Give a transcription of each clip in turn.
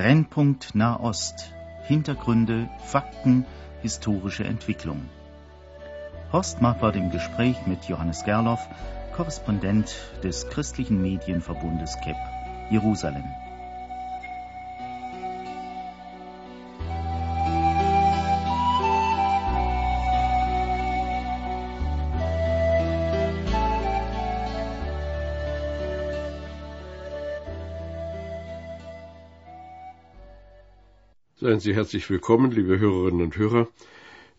Brennpunkt Nahost. Hintergründe, Fakten, historische Entwicklung. Horst Marquardt im Gespräch mit Johannes Gerloff, Korrespondent des christlichen Medienverbundes KEP, Jerusalem. Seien Sie herzlich willkommen, liebe Hörerinnen und Hörer.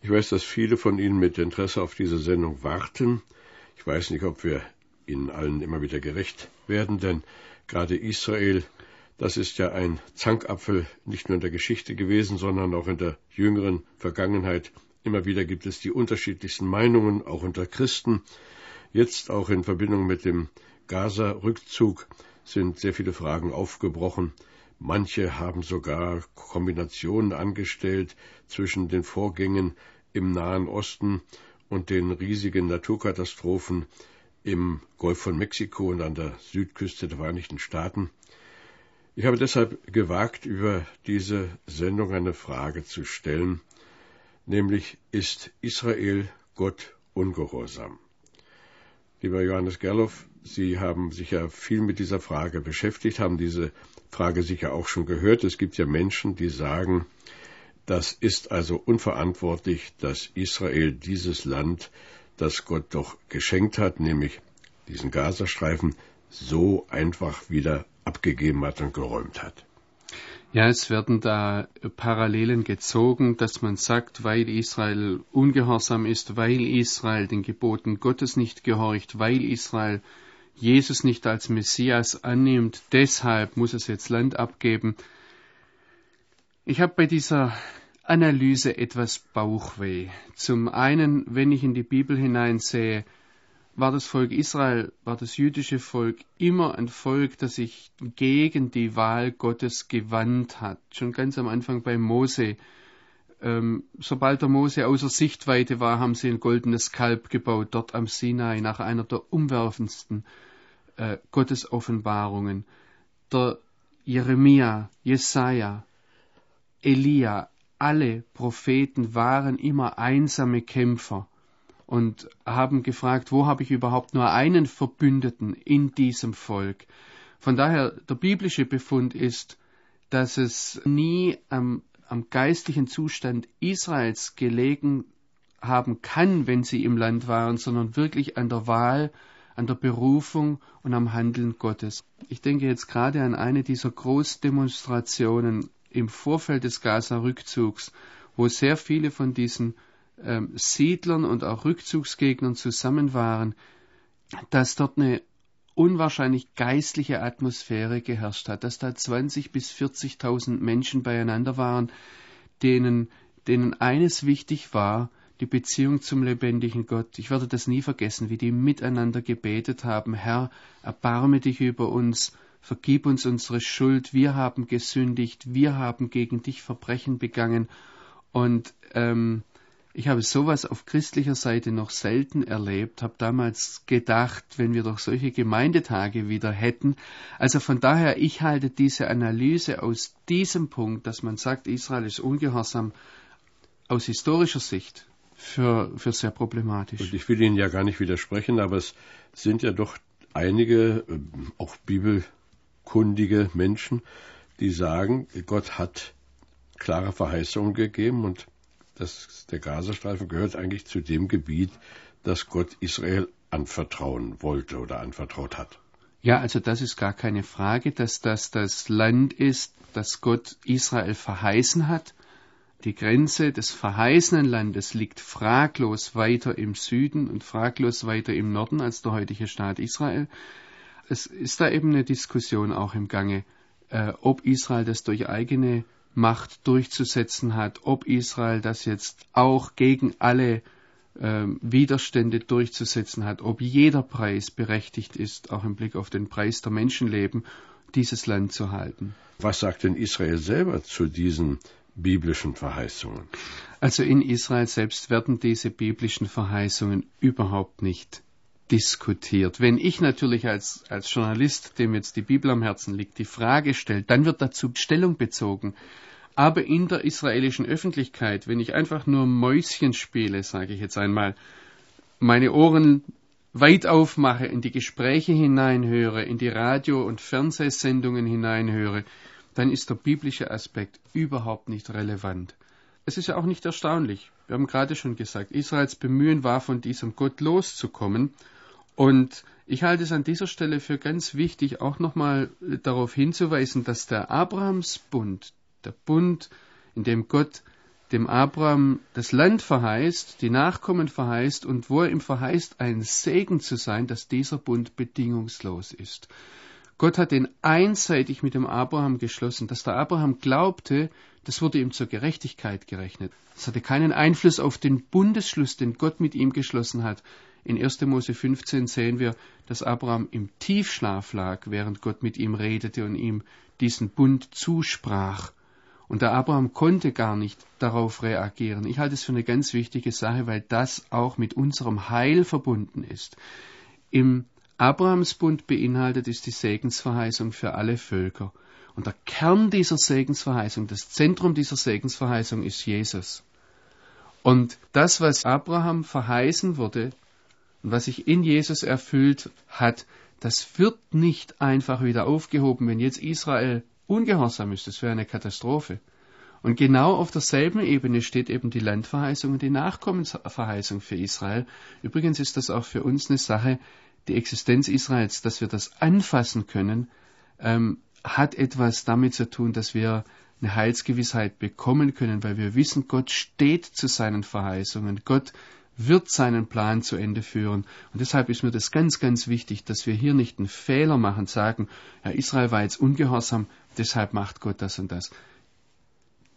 Ich weiß, dass viele von Ihnen mit Interesse auf diese Sendung warten. Ich weiß nicht, ob wir Ihnen allen immer wieder gerecht werden, denn gerade Israel, das ist ja ein Zankapfel nicht nur in der Geschichte gewesen, sondern auch in der jüngeren Vergangenheit. Immer wieder gibt es die unterschiedlichsten Meinungen, auch unter Christen. Jetzt auch in Verbindung mit dem Gaza-Rückzug sind sehr viele Fragen aufgebrochen. Manche haben sogar Kombinationen angestellt zwischen den Vorgängen im Nahen Osten und den riesigen Naturkatastrophen im Golf von Mexiko und an der Südküste der Vereinigten Staaten. Ich habe deshalb gewagt, über diese Sendung eine Frage zu stellen, nämlich ist Israel Gott ungehorsam? Lieber Johannes Gerloff, Sie haben sich ja viel mit dieser Frage beschäftigt, haben diese Frage sicher auch schon gehört. Es gibt ja Menschen, die sagen, das ist also unverantwortlich, dass Israel dieses Land, das Gott doch geschenkt hat, nämlich diesen Gazastreifen, so einfach wieder abgegeben hat und geräumt hat. Ja, es werden da Parallelen gezogen, dass man sagt, weil Israel ungehorsam ist, weil Israel den Geboten Gottes nicht gehorcht, weil Israel Jesus nicht als Messias annimmt, deshalb muss es jetzt Land abgeben. Ich habe bei dieser Analyse etwas Bauchweh. Zum einen, wenn ich in die Bibel hineinsehe, war das Volk Israel, war das jüdische Volk immer ein Volk, das sich gegen die Wahl Gottes gewandt hat. Schon ganz am Anfang bei Mose. Ähm, sobald der Mose außer Sichtweite war, haben sie ein goldenes Kalb gebaut, dort am Sinai, nach einer der umwerfendsten äh, Gottesoffenbarungen. Der Jeremia, Jesaja, Elia, alle Propheten waren immer einsame Kämpfer und haben gefragt, wo habe ich überhaupt nur einen Verbündeten in diesem Volk? Von daher, der biblische Befund ist, dass es nie am, am geistlichen Zustand Israels gelegen haben kann, wenn sie im Land waren, sondern wirklich an der Wahl an der Berufung und am Handeln Gottes. Ich denke jetzt gerade an eine dieser Großdemonstrationen im Vorfeld des Gaza-Rückzugs, wo sehr viele von diesen ähm, Siedlern und auch Rückzugsgegnern zusammen waren, dass dort eine unwahrscheinlich geistliche Atmosphäre geherrscht hat, dass da 20 bis 40.000 Menschen beieinander waren, denen, denen eines wichtig war, die Beziehung zum lebendigen Gott. Ich werde das nie vergessen, wie die miteinander gebetet haben, Herr, erbarme dich über uns, vergib uns unsere Schuld, wir haben gesündigt, wir haben gegen dich Verbrechen begangen. Und ähm, ich habe sowas auf christlicher Seite noch selten erlebt, habe damals gedacht, wenn wir doch solche Gemeindetage wieder hätten. Also von daher, ich halte diese Analyse aus diesem Punkt, dass man sagt, Israel ist ungehorsam, aus historischer Sicht für, für sehr problematisch. Und ich will Ihnen ja gar nicht widersprechen, aber es sind ja doch einige, äh, auch bibelkundige Menschen, die sagen, Gott hat klare Verheißungen gegeben und das, der Gazastreifen gehört eigentlich zu dem Gebiet, das Gott Israel anvertrauen wollte oder anvertraut hat. Ja, also das ist gar keine Frage, dass das das Land ist, das Gott Israel verheißen hat die Grenze des verheißenen Landes liegt fraglos weiter im Süden und fraglos weiter im Norden als der heutige Staat Israel. Es ist da eben eine Diskussion auch im Gange, äh, ob Israel das durch eigene Macht durchzusetzen hat, ob Israel das jetzt auch gegen alle äh, Widerstände durchzusetzen hat, ob jeder Preis berechtigt ist, auch im Blick auf den Preis der Menschenleben, dieses Land zu halten. Was sagt denn Israel selber zu diesen biblischen Verheißungen? Also in Israel selbst werden diese biblischen Verheißungen überhaupt nicht diskutiert. Wenn ich natürlich als, als Journalist, dem jetzt die Bibel am Herzen liegt, die Frage stellt, dann wird dazu Stellung bezogen. Aber in der israelischen Öffentlichkeit, wenn ich einfach nur Mäuschen spiele, sage ich jetzt einmal, meine Ohren weit aufmache, in die Gespräche hineinhöre, in die Radio- und Fernsehsendungen hineinhöre, dann ist der biblische Aspekt überhaupt nicht relevant. Es ist ja auch nicht erstaunlich. Wir haben gerade schon gesagt, Israels Bemühen war, von diesem Gott loszukommen. Und ich halte es an dieser Stelle für ganz wichtig, auch nochmal darauf hinzuweisen, dass der Abrahamsbund, der Bund, in dem Gott dem Abraham das Land verheißt, die Nachkommen verheißt und wo er ihm verheißt, ein Segen zu sein, dass dieser Bund bedingungslos ist. Gott hat den einseitig mit dem Abraham geschlossen, dass der Abraham glaubte, das wurde ihm zur Gerechtigkeit gerechnet. Es hatte keinen Einfluss auf den Bundesschluss, den Gott mit ihm geschlossen hat. In 1. Mose 15 sehen wir, dass Abraham im Tiefschlaf lag, während Gott mit ihm redete und ihm diesen Bund zusprach. Und der Abraham konnte gar nicht darauf reagieren. Ich halte es für eine ganz wichtige Sache, weil das auch mit unserem Heil verbunden ist. Im Abrahamsbund beinhaltet ist die Segensverheißung für alle Völker. Und der Kern dieser Segensverheißung, das Zentrum dieser Segensverheißung ist Jesus. Und das, was Abraham verheißen wurde und was sich in Jesus erfüllt hat, das wird nicht einfach wieder aufgehoben, wenn jetzt Israel ungehorsam ist. Das wäre eine Katastrophe. Und genau auf derselben Ebene steht eben die Landverheißung und die Nachkommensverheißung für Israel. Übrigens ist das auch für uns eine Sache, die Existenz Israels, dass wir das anfassen können, ähm, hat etwas damit zu tun, dass wir eine Heilsgewissheit bekommen können, weil wir wissen, Gott steht zu seinen Verheißungen. Gott wird seinen Plan zu Ende führen. Und deshalb ist mir das ganz, ganz wichtig, dass wir hier nicht einen Fehler machen, sagen, ja, Israel war jetzt ungehorsam, deshalb macht Gott das und das.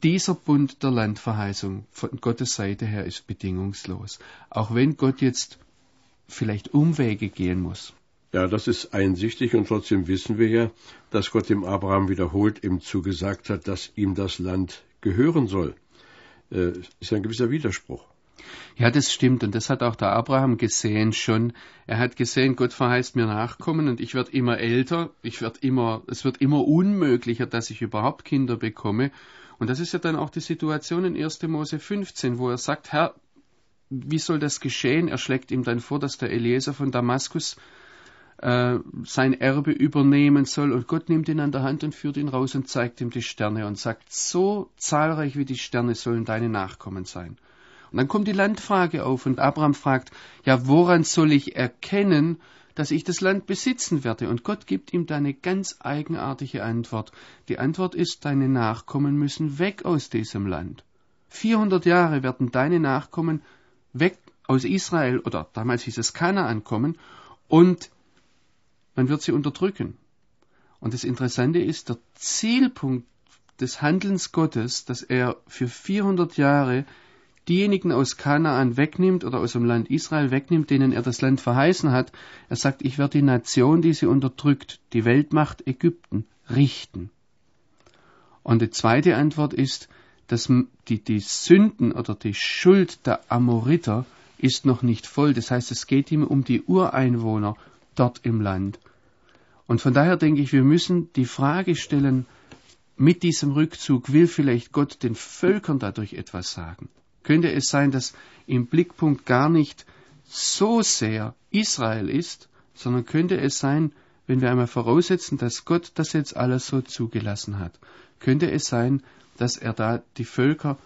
Dieser Bund der Landverheißung von Gottes Seite her ist bedingungslos. Auch wenn Gott jetzt vielleicht Umwege gehen muss. Ja, das ist einsichtig und trotzdem wissen wir ja, dass Gott dem Abraham wiederholt ihm zugesagt hat, dass ihm das Land gehören soll. Äh, ist ein gewisser Widerspruch. Ja, das stimmt. Und das hat auch der Abraham gesehen schon. Er hat gesehen, Gott verheißt mir Nachkommen und ich werde immer älter. Ich werde immer, es wird immer unmöglicher, dass ich überhaupt Kinder bekomme. Und das ist ja dann auch die Situation in 1. Mose 15, wo er sagt, Herr, wie soll das geschehen? Er schlägt ihm dann vor, dass der Eliezer von Damaskus äh, sein Erbe übernehmen soll. Und Gott nimmt ihn an der Hand und führt ihn raus und zeigt ihm die Sterne und sagt, so zahlreich wie die Sterne sollen deine Nachkommen sein. Und dann kommt die Landfrage auf und Abraham fragt, ja, woran soll ich erkennen, dass ich das Land besitzen werde? Und Gott gibt ihm da eine ganz eigenartige Antwort. Die Antwort ist, deine Nachkommen müssen weg aus diesem Land. 400 Jahre werden deine Nachkommen weg aus Israel oder damals hieß es Kanaan kommen und man wird sie unterdrücken. Und das Interessante ist, der Zielpunkt des Handelns Gottes, dass er für 400 Jahre diejenigen aus Kanaan wegnimmt oder aus dem Land Israel wegnimmt, denen er das Land verheißen hat. Er sagt, ich werde die Nation, die sie unterdrückt, die Weltmacht Ägypten, richten. Und die zweite Antwort ist, dass die, die Sünden oder die Schuld der Amoriter ist noch nicht voll. Das heißt, es geht ihm um die Ureinwohner dort im Land. Und von daher denke ich, wir müssen die Frage stellen, mit diesem Rückzug will vielleicht Gott den Völkern dadurch etwas sagen könnte es sein, dass im Blickpunkt gar nicht so sehr Israel ist, sondern könnte es sein, wenn wir einmal voraussetzen, dass Gott das jetzt alles so zugelassen hat, könnte es sein, dass er da die Völker,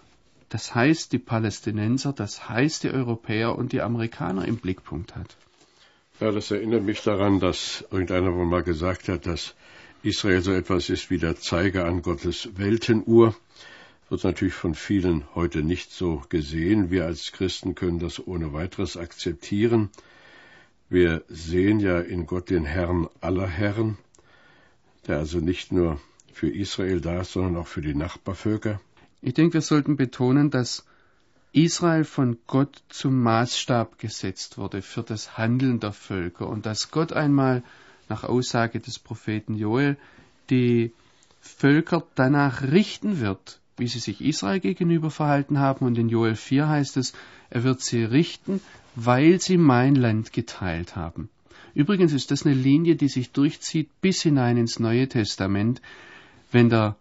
das heißt die Palästinenser, das heißt die Europäer und die Amerikaner im Blickpunkt hat. Ja, das erinnert mich daran, dass irgendeiner wohl mal gesagt hat, dass Israel so etwas ist wie der Zeiger an Gottes Weltenuhr wird natürlich von vielen heute nicht so gesehen. Wir als Christen können das ohne weiteres akzeptieren. Wir sehen ja in Gott den Herrn aller Herren, der also nicht nur für Israel da ist, sondern auch für die Nachbarvölker. Ich denke, wir sollten betonen, dass Israel von Gott zum Maßstab gesetzt wurde für das Handeln der Völker und dass Gott einmal nach Aussage des Propheten Joel die Völker danach richten wird, wie sie sich Israel gegenüber verhalten haben. Und in Joel 4 heißt es, er wird sie richten, weil sie mein Land geteilt haben. Übrigens ist das eine Linie, die sich durchzieht bis hinein ins Neue Testament, wenn der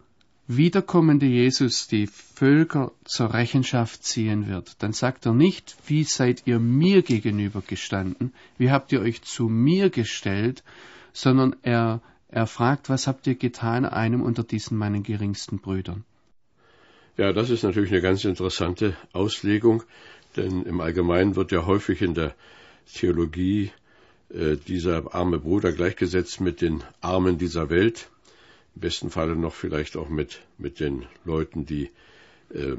wiederkommende Jesus die Völker zur Rechenschaft ziehen wird, dann sagt er nicht, wie seid ihr mir gegenüber gestanden, wie habt ihr euch zu mir gestellt, sondern er, er fragt, was habt ihr getan einem unter diesen meinen geringsten Brüdern. Ja, das ist natürlich eine ganz interessante Auslegung, denn im Allgemeinen wird ja häufig in der Theologie äh, dieser arme Bruder gleichgesetzt mit den Armen dieser Welt im besten Falle noch vielleicht auch mit, mit den Leuten, die äh,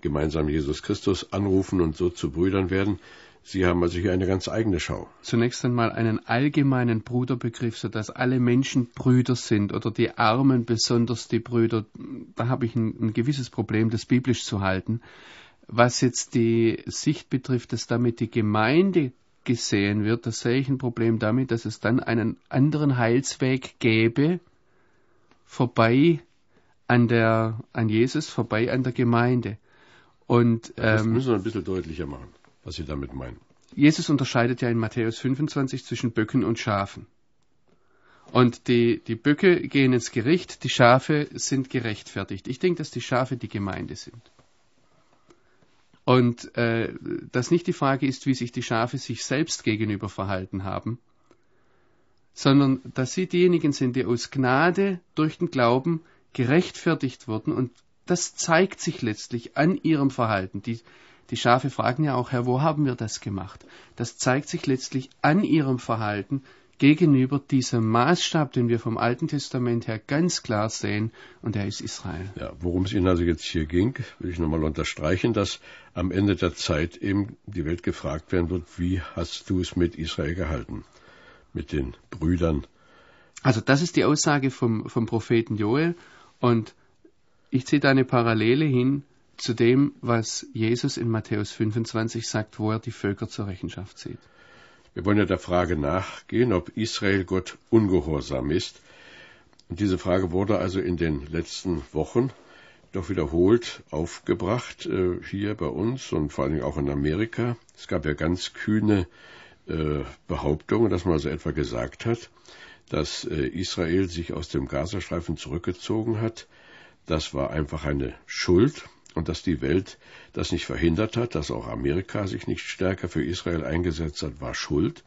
gemeinsam Jesus Christus anrufen und so zu Brüdern werden. Sie haben also hier eine ganz eigene Schau. Zunächst einmal einen allgemeinen Bruderbegriff, sodass alle Menschen Brüder sind oder die Armen besonders die Brüder. Da habe ich ein, ein gewisses Problem, das biblisch zu halten. Was jetzt die Sicht betrifft, dass damit die Gemeinde gesehen wird, da sehe ich ein Problem damit, dass es dann einen anderen Heilsweg gäbe, vorbei an der, an Jesus, vorbei an der Gemeinde. Und, ähm, das müssen wir ein bisschen deutlicher machen, was Sie damit meinen. Jesus unterscheidet ja in Matthäus 25 zwischen Böcken und Schafen. Und die, die Böcke gehen ins Gericht, die Schafe sind gerechtfertigt. Ich denke, dass die Schafe die Gemeinde sind. Und äh, dass nicht die Frage ist, wie sich die Schafe sich selbst gegenüber verhalten haben, sondern dass sie diejenigen sind, die aus Gnade durch den Glauben gerechtfertigt wurden und das zeigt sich letztlich an ihrem Verhalten. Die, die Schafe fragen ja auch, Herr, wo haben wir das gemacht? Das zeigt sich letztlich an ihrem Verhalten gegenüber diesem Maßstab, den wir vom Alten Testament her ganz klar sehen, und der ist Israel. Ja, worum es Ihnen also jetzt hier ging, will ich nochmal unterstreichen, dass am Ende der Zeit eben die Welt gefragt werden wird, wie hast du es mit Israel gehalten? mit den Brüdern. Also das ist die Aussage vom, vom Propheten Joel und ich ziehe da eine Parallele hin zu dem, was Jesus in Matthäus 25 sagt, wo er die Völker zur Rechenschaft zieht. Wir wollen ja der Frage nachgehen, ob Israel Gott ungehorsam ist. Und diese Frage wurde also in den letzten Wochen doch wiederholt aufgebracht, äh, hier bei uns und vor allem auch in Amerika. Es gab ja ganz kühne äh, Behauptung, dass man so etwa gesagt hat, dass äh, Israel sich aus dem Gazastreifen zurückgezogen hat. Das war einfach eine Schuld und dass die Welt das nicht verhindert hat, dass auch Amerika sich nicht stärker für Israel eingesetzt hat, war Schuld.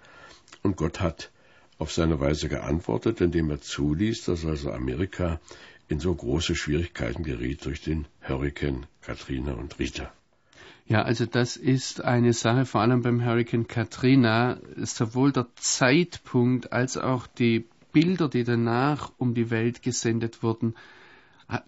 Und Gott hat auf seine Weise geantwortet, indem er zuließ, dass also Amerika in so große Schwierigkeiten geriet durch den Hurrikan Katrina und Rita. Ja, also das ist eine Sache, vor allem beim Hurricane Katrina, sowohl der Zeitpunkt als auch die Bilder, die danach um die Welt gesendet wurden,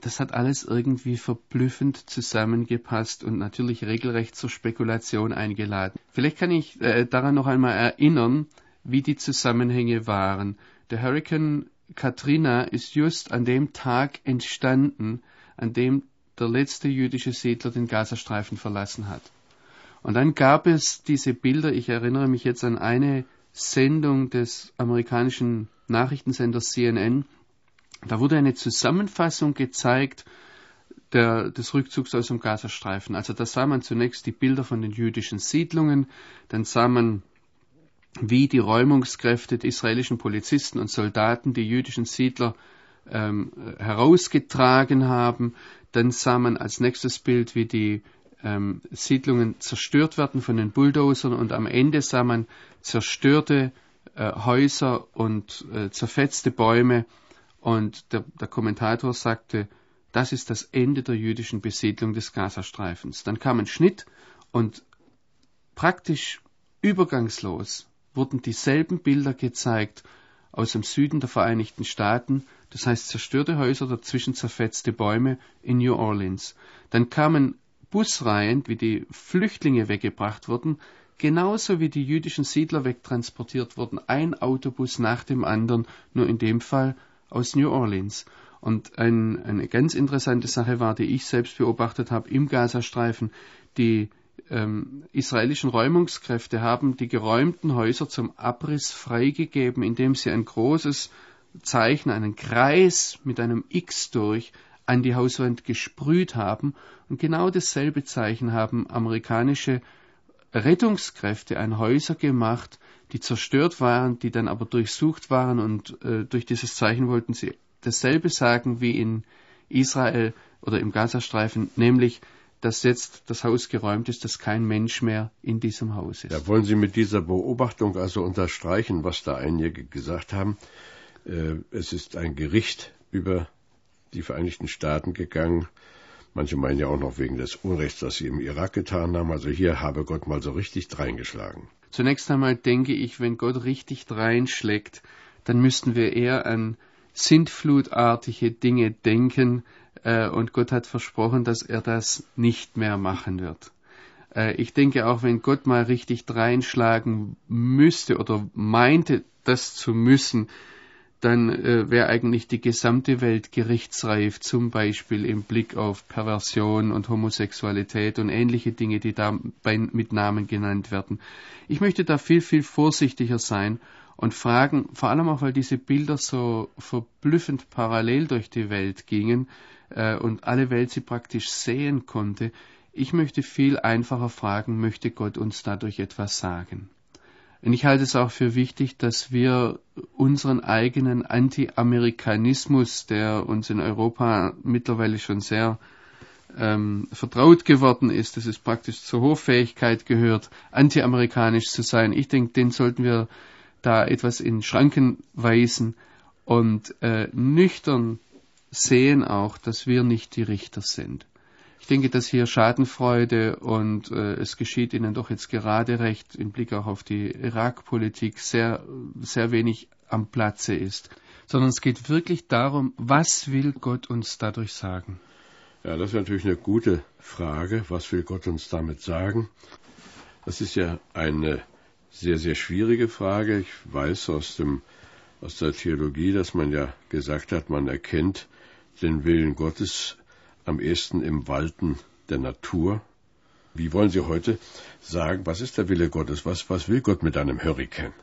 das hat alles irgendwie verblüffend zusammengepasst und natürlich regelrecht zur Spekulation eingeladen. Vielleicht kann ich äh, daran noch einmal erinnern, wie die Zusammenhänge waren. Der Hurricane Katrina ist just an dem Tag entstanden, an dem der letzte jüdische Siedler den Gazastreifen verlassen hat. Und dann gab es diese Bilder, ich erinnere mich jetzt an eine Sendung des amerikanischen Nachrichtensenders CNN, da wurde eine Zusammenfassung gezeigt der, des Rückzugs aus dem Gazastreifen. Also da sah man zunächst die Bilder von den jüdischen Siedlungen, dann sah man, wie die Räumungskräfte der israelischen Polizisten und Soldaten die jüdischen Siedler ähm, herausgetragen haben. Dann sah man als nächstes Bild, wie die ähm, Siedlungen zerstört werden von den Bulldozern und am Ende sah man zerstörte äh, Häuser und äh, zerfetzte Bäume und der, der Kommentator sagte, das ist das Ende der jüdischen Besiedlung des Gazastreifens. Dann kam ein Schnitt und praktisch übergangslos wurden dieselben Bilder gezeigt aus dem Süden der Vereinigten Staaten, das heißt zerstörte Häuser, dazwischen zerfetzte Bäume in New Orleans. Dann kamen Busreihen, wie die Flüchtlinge weggebracht wurden, genauso wie die jüdischen Siedler wegtransportiert wurden, ein Autobus nach dem anderen, nur in dem Fall aus New Orleans. Und ein, eine ganz interessante Sache war, die ich selbst beobachtet habe im Gazastreifen, die ähm, israelischen Räumungskräfte haben die geräumten Häuser zum Abriss freigegeben, indem sie ein großes Zeichen, einen Kreis mit einem X durch an die Hauswand gesprüht haben. Und genau dasselbe Zeichen haben amerikanische Rettungskräfte an Häuser gemacht, die zerstört waren, die dann aber durchsucht waren und äh, durch dieses Zeichen wollten sie dasselbe sagen wie in Israel oder im Gazastreifen, nämlich dass jetzt das Haus geräumt ist, dass kein Mensch mehr in diesem Haus ist. Ja, wollen Sie mit dieser Beobachtung also unterstreichen, was da einige gesagt haben? Äh, es ist ein Gericht über die Vereinigten Staaten gegangen. Manche meinen ja auch noch wegen des Unrechts, das sie im Irak getan haben. Also hier habe Gott mal so richtig dreingeschlagen. Zunächst einmal denke ich, wenn Gott richtig dreinschlägt, dann müssten wir eher an sintflutartige Dinge denken, äh, und Gott hat versprochen, dass er das nicht mehr machen wird. Äh, ich denke auch, wenn Gott mal richtig dreinschlagen müsste oder meinte, das zu müssen, dann äh, wäre eigentlich die gesamte Welt gerichtsreif, zum Beispiel im Blick auf Perversion und Homosexualität und ähnliche Dinge, die da bei, mit Namen genannt werden. Ich möchte da viel, viel vorsichtiger sein und fragen, vor allem auch, weil diese Bilder so verblüffend parallel durch die Welt gingen äh, und alle Welt sie praktisch sehen konnte. Ich möchte viel einfacher fragen, möchte Gott uns dadurch etwas sagen? Und ich halte es auch für wichtig, dass wir unseren eigenen Anti-Amerikanismus, der uns in Europa mittlerweile schon sehr ähm, vertraut geworden ist, dass es praktisch zur Hoffähigkeit gehört, anti-amerikanisch zu sein. Ich denke, den sollten wir da etwas in Schranken weisen und äh, nüchtern sehen auch, dass wir nicht die Richter sind. Ich denke, dass hier Schadenfreude und äh, es geschieht Ihnen doch jetzt gerade recht im Blick auch auf die Irakpolitik sehr, sehr wenig am Platze ist, sondern es geht wirklich darum, was will Gott uns dadurch sagen? Ja, das ist natürlich eine gute Frage. Was will Gott uns damit sagen? Das ist ja eine sehr, sehr schwierige Frage. Ich weiß aus, dem, aus der Theologie, dass man ja gesagt hat, man erkennt den Willen Gottes am ehesten im Walten der Natur. Wie wollen Sie heute sagen, was ist der Wille Gottes? Was, was will Gott mit einem Hurrikan?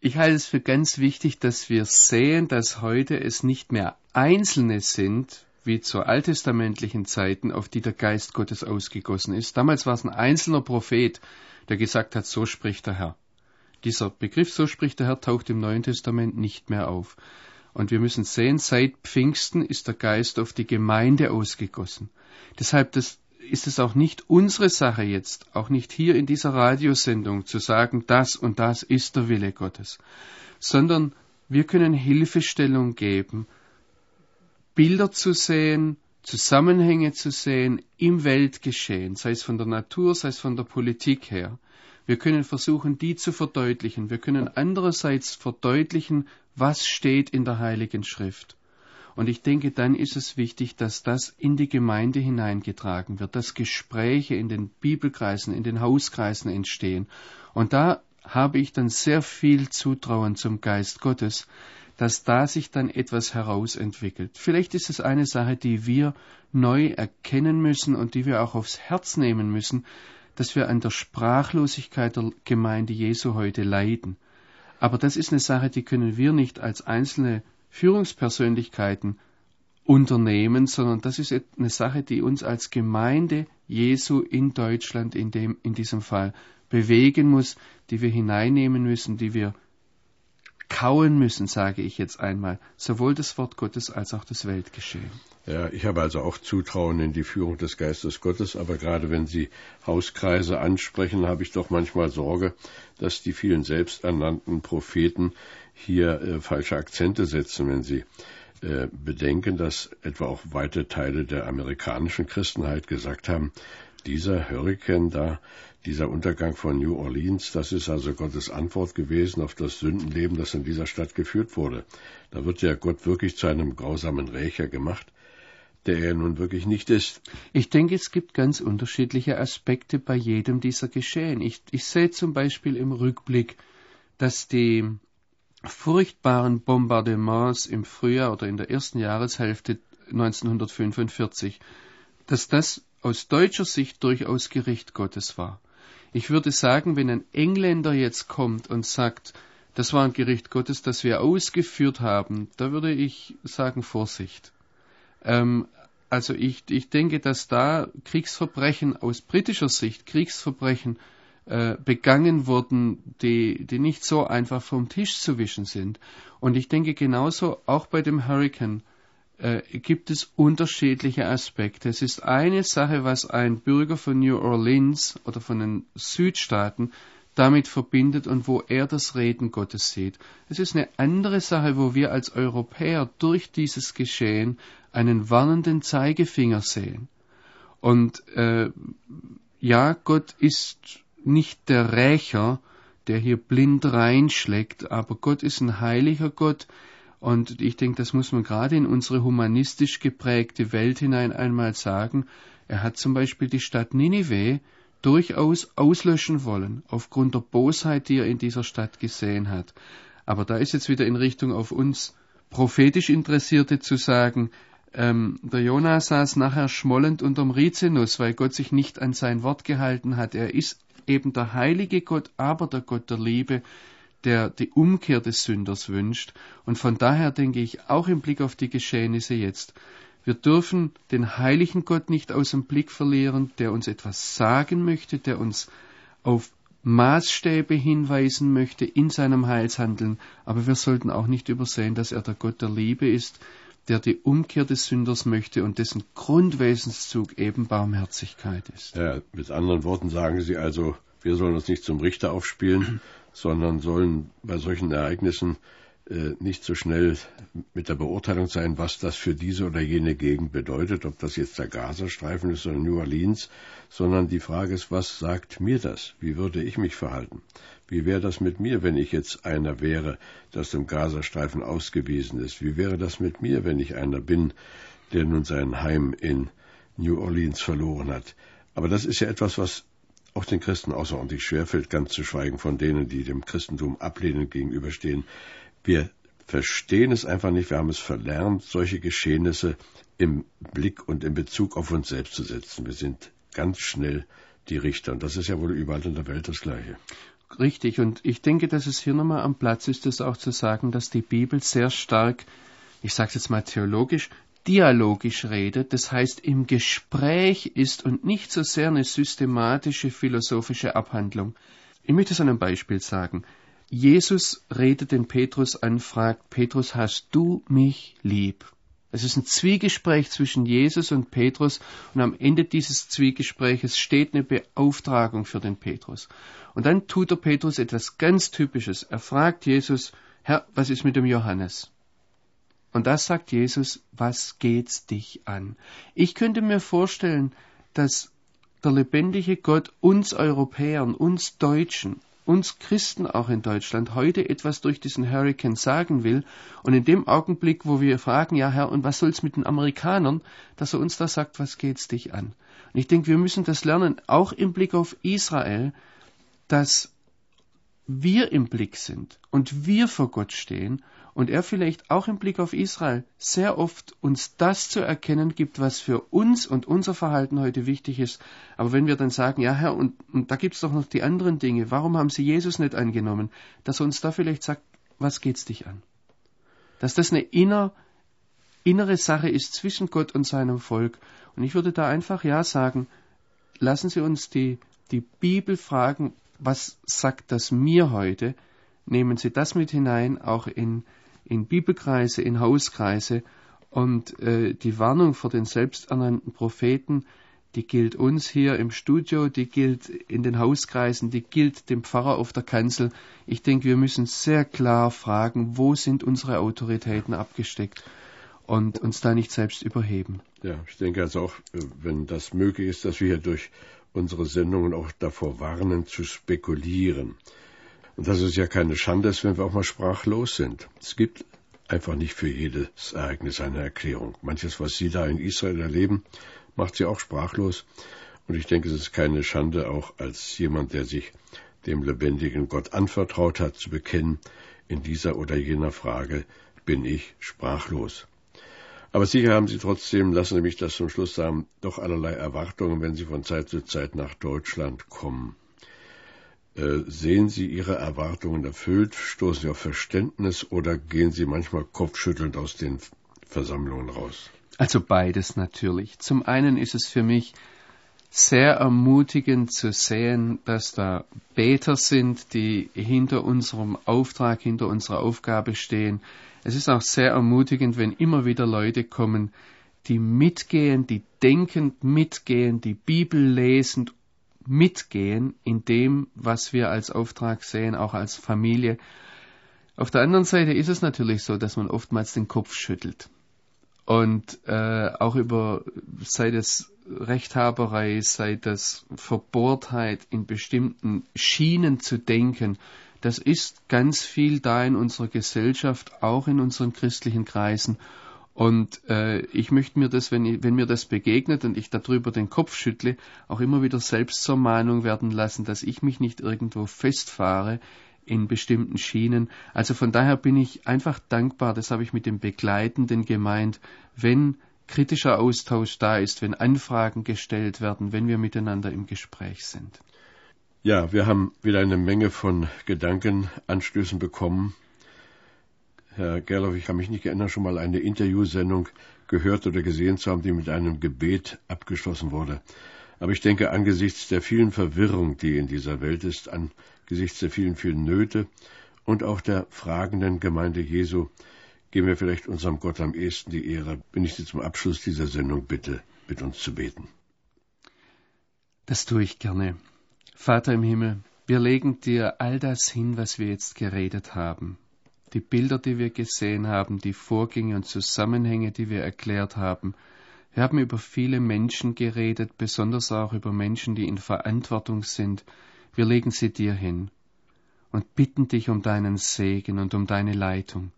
Ich halte es für ganz wichtig, dass wir sehen, dass heute es nicht mehr Einzelne sind, wie zu alttestamentlichen Zeiten, auf die der Geist Gottes ausgegossen ist. Damals war es ein einzelner Prophet, der gesagt hat, so spricht der Herr. Dieser Begriff, so spricht der Herr, taucht im Neuen Testament nicht mehr auf. Und wir müssen sehen, seit Pfingsten ist der Geist auf die Gemeinde ausgegossen. Deshalb ist es auch nicht unsere Sache jetzt, auch nicht hier in dieser Radiosendung zu sagen, das und das ist der Wille Gottes, sondern wir können Hilfestellung geben, Bilder zu sehen, Zusammenhänge zu sehen im Weltgeschehen, sei es von der Natur, sei es von der Politik her. Wir können versuchen, die zu verdeutlichen. Wir können andererseits verdeutlichen, was steht in der Heiligen Schrift. Und ich denke, dann ist es wichtig, dass das in die Gemeinde hineingetragen wird, dass Gespräche in den Bibelkreisen, in den Hauskreisen entstehen. Und da habe ich dann sehr viel Zutrauen zum Geist Gottes, dass da sich dann etwas herausentwickelt. Vielleicht ist es eine Sache, die wir neu erkennen müssen und die wir auch aufs Herz nehmen müssen, dass wir an der Sprachlosigkeit der Gemeinde Jesu heute leiden. Aber das ist eine Sache, die können wir nicht als einzelne Führungspersönlichkeiten unternehmen, sondern das ist eine Sache, die uns als Gemeinde Jesu in Deutschland in, dem, in diesem Fall bewegen muss, die wir hineinnehmen müssen, die wir kauen müssen, sage ich jetzt einmal, sowohl das Wort Gottes als auch das Weltgeschehen. Ja, ich habe also auch Zutrauen in die Führung des Geistes Gottes, aber gerade wenn Sie Hauskreise ansprechen, habe ich doch manchmal Sorge, dass die vielen selbsternannten Propheten hier äh, falsche Akzente setzen, wenn sie äh, bedenken, dass etwa auch weite Teile der amerikanischen Christenheit gesagt haben, dieser Hurrikan da, dieser Untergang von New Orleans, das ist also Gottes Antwort gewesen auf das Sündenleben, das in dieser Stadt geführt wurde. Da wird ja Gott wirklich zu einem grausamen Rächer gemacht, der er nun wirklich nicht ist. Ich denke, es gibt ganz unterschiedliche Aspekte bei jedem dieser Geschehen. Ich, ich sehe zum Beispiel im Rückblick, dass die furchtbaren Bombardements im Frühjahr oder in der ersten Jahreshälfte 1945, dass das aus deutscher Sicht durchaus Gericht Gottes war. Ich würde sagen, wenn ein Engländer jetzt kommt und sagt, das war ein Gericht Gottes, das wir ausgeführt haben, da würde ich sagen Vorsicht. Ähm, also ich, ich denke, dass da Kriegsverbrechen aus britischer Sicht, Kriegsverbrechen äh, begangen wurden, die, die nicht so einfach vom Tisch zu wischen sind. Und ich denke genauso auch bei dem Hurricane äh, gibt es unterschiedliche Aspekte. Es ist eine Sache, was ein Bürger von New Orleans oder von den Südstaaten damit verbindet und wo er das Reden Gottes sieht. Es ist eine andere Sache, wo wir als Europäer durch dieses Geschehen einen warnenden Zeigefinger sehen. Und äh, ja, Gott ist nicht der Rächer, der hier blind reinschlägt, aber Gott ist ein heiliger Gott, und ich denke, das muss man gerade in unsere humanistisch geprägte Welt hinein einmal sagen. Er hat zum Beispiel die Stadt Ninive durchaus auslöschen wollen, aufgrund der Bosheit, die er in dieser Stadt gesehen hat. Aber da ist jetzt wieder in Richtung auf uns prophetisch Interessierte zu sagen, ähm, der Jonas saß nachher schmollend unterm Rizinus, weil Gott sich nicht an sein Wort gehalten hat. Er ist eben der heilige Gott, aber der Gott der Liebe, der die Umkehr des Sünders wünscht. Und von daher denke ich auch im Blick auf die Geschehnisse jetzt, wir dürfen den heiligen Gott nicht aus dem Blick verlieren, der uns etwas sagen möchte, der uns auf Maßstäbe hinweisen möchte in seinem Heilshandeln, aber wir sollten auch nicht übersehen, dass er der Gott der Liebe ist, der die Umkehr des Sünders möchte und dessen Grundwesenszug eben Barmherzigkeit ist. Ja, mit anderen Worten sagen Sie also, wir sollen uns nicht zum Richter aufspielen, sondern sollen bei solchen Ereignissen äh, nicht so schnell mit der Beurteilung sein, was das für diese oder jene Gegend bedeutet, ob das jetzt der Gazastreifen ist oder New Orleans, sondern die Frage ist, was sagt mir das? Wie würde ich mich verhalten? Wie wäre das mit mir, wenn ich jetzt einer wäre, das dem Gazastreifen ausgewiesen ist? Wie wäre das mit mir, wenn ich einer bin, der nun sein Heim in New Orleans verloren hat? Aber das ist ja etwas, was auch den Christen außerordentlich schwerfällt, ganz zu schweigen von denen, die dem Christentum ablehnend gegenüberstehen. Wir verstehen es einfach nicht, wir haben es verlernt, solche Geschehnisse im Blick und in Bezug auf uns selbst zu setzen. Wir sind ganz schnell die Richter und das ist ja wohl überall in der Welt das Gleiche. Richtig, und ich denke, dass es hier nochmal am Platz ist, das auch zu sagen, dass die Bibel sehr stark, ich sage es jetzt mal theologisch, dialogisch redet, das heißt im Gespräch ist und nicht so sehr eine systematische philosophische Abhandlung. Ich möchte es an einem Beispiel sagen. Jesus redet den Petrus an, fragt, Petrus, hast du mich lieb? Es ist ein Zwiegespräch zwischen Jesus und Petrus und am Ende dieses Zwiegespräches steht eine Beauftragung für den Petrus. Und dann tut der Petrus etwas ganz Typisches. Er fragt Jesus, Herr, was ist mit dem Johannes? Und das sagt Jesus, was geht's dich an? Ich könnte mir vorstellen, dass der lebendige Gott uns Europäern, uns Deutschen, uns Christen auch in Deutschland heute etwas durch diesen Hurricane sagen will. Und in dem Augenblick, wo wir fragen, ja Herr, und was soll's mit den Amerikanern, dass er uns da sagt, was geht's dich an? Und ich denke, wir müssen das lernen, auch im Blick auf Israel, dass wir im Blick sind und wir vor Gott stehen und er vielleicht auch im Blick auf Israel sehr oft uns das zu erkennen gibt, was für uns und unser Verhalten heute wichtig ist. Aber wenn wir dann sagen, ja Herr, und, und da gibt es doch noch die anderen Dinge, warum haben Sie Jesus nicht angenommen, dass er uns da vielleicht sagt, was geht's dich an? Dass das eine inner, innere Sache ist zwischen Gott und seinem Volk. Und ich würde da einfach ja sagen, lassen Sie uns die, die Bibel fragen, was sagt das mir heute? Nehmen Sie das mit hinein, auch in in Bibelkreise, in Hauskreise. Und äh, die Warnung vor den selbsternannten Propheten, die gilt uns hier im Studio, die gilt in den Hauskreisen, die gilt dem Pfarrer auf der Kanzel. Ich denke, wir müssen sehr klar fragen, wo sind unsere Autoritäten abgesteckt und uns da nicht selbst überheben. Ja, ich denke also auch, wenn das möglich ist, dass wir hier durch unsere Sendungen auch davor warnen, zu spekulieren. Und dass es ja keine Schande ist, wenn wir auch mal sprachlos sind. Es gibt einfach nicht für jedes Ereignis eine Erklärung. Manches, was Sie da in Israel erleben, macht Sie auch sprachlos. Und ich denke, es ist keine Schande, auch als jemand, der sich dem lebendigen Gott anvertraut hat, zu bekennen, in dieser oder jener Frage bin ich sprachlos. Aber sicher haben Sie trotzdem, lassen Sie mich das zum Schluss sagen, doch allerlei Erwartungen, wenn Sie von Zeit zu Zeit nach Deutschland kommen. Äh, sehen Sie Ihre Erwartungen erfüllt? Stoßen Sie auf Verständnis oder gehen Sie manchmal kopfschüttelnd aus den Versammlungen raus? Also beides natürlich. Zum einen ist es für mich sehr ermutigend zu sehen, dass da Beter sind, die hinter unserem Auftrag, hinter unserer Aufgabe stehen. Es ist auch sehr ermutigend, wenn immer wieder Leute kommen, die mitgehen, die denkend mitgehen, die Bibel lesend mitgehen in dem, was wir als Auftrag sehen, auch als Familie. Auf der anderen Seite ist es natürlich so, dass man oftmals den Kopf schüttelt. Und äh, auch über, sei das Rechthaberei, sei das Verbohrtheit in bestimmten Schienen zu denken, das ist ganz viel da in unserer Gesellschaft, auch in unseren christlichen Kreisen. Und äh, ich möchte mir das, wenn, wenn mir das begegnet und ich darüber den Kopf schüttle, auch immer wieder selbst zur Mahnung werden lassen, dass ich mich nicht irgendwo festfahre in bestimmten Schienen. Also von daher bin ich einfach dankbar, das habe ich mit dem Begleitenden gemeint, wenn kritischer Austausch da ist, wenn Anfragen gestellt werden, wenn wir miteinander im Gespräch sind. Ja, wir haben wieder eine Menge von Gedankenanstößen bekommen. Herr Gerloff, ich kann mich nicht erinnern, schon mal eine Interviewsendung gehört oder gesehen zu haben, die mit einem Gebet abgeschlossen wurde. Aber ich denke, angesichts der vielen Verwirrung, die in dieser Welt ist, angesichts der vielen, vielen Nöte und auch der fragenden Gemeinde Jesu, geben wir vielleicht unserem Gott am ehesten die Ehre, wenn ich Sie zum Abschluss dieser Sendung bitte, mit uns zu beten. Das tue ich gerne. Vater im Himmel, wir legen dir all das hin, was wir jetzt geredet haben. Die Bilder, die wir gesehen haben, die Vorgänge und Zusammenhänge, die wir erklärt haben. Wir haben über viele Menschen geredet, besonders auch über Menschen, die in Verantwortung sind. Wir legen sie dir hin und bitten dich um deinen Segen und um deine Leitung.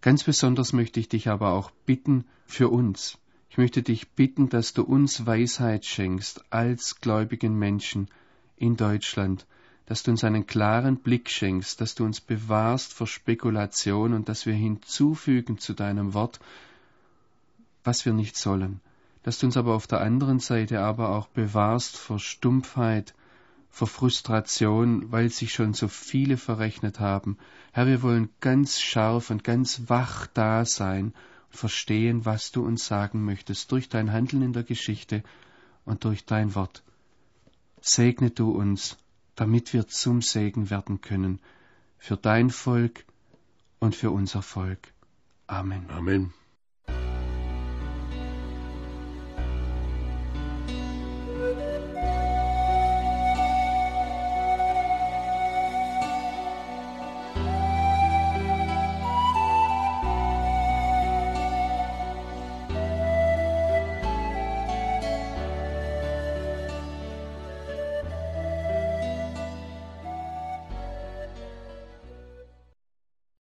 Ganz besonders möchte ich dich aber auch bitten für uns. Ich möchte dich bitten, dass du uns Weisheit schenkst als gläubigen Menschen in Deutschland, dass du uns einen klaren Blick schenkst, dass du uns bewahrst vor Spekulation und dass wir hinzufügen zu deinem Wort, was wir nicht sollen, dass du uns aber auf der anderen Seite aber auch bewahrst vor Stumpfheit, vor Frustration, weil sich schon so viele verrechnet haben. Herr, wir wollen ganz scharf und ganz wach da sein und verstehen, was du uns sagen möchtest, durch dein Handeln in der Geschichte und durch dein Wort. Segne du uns, damit wir zum Segen werden können, für dein Volk und für unser Volk. Amen. Amen.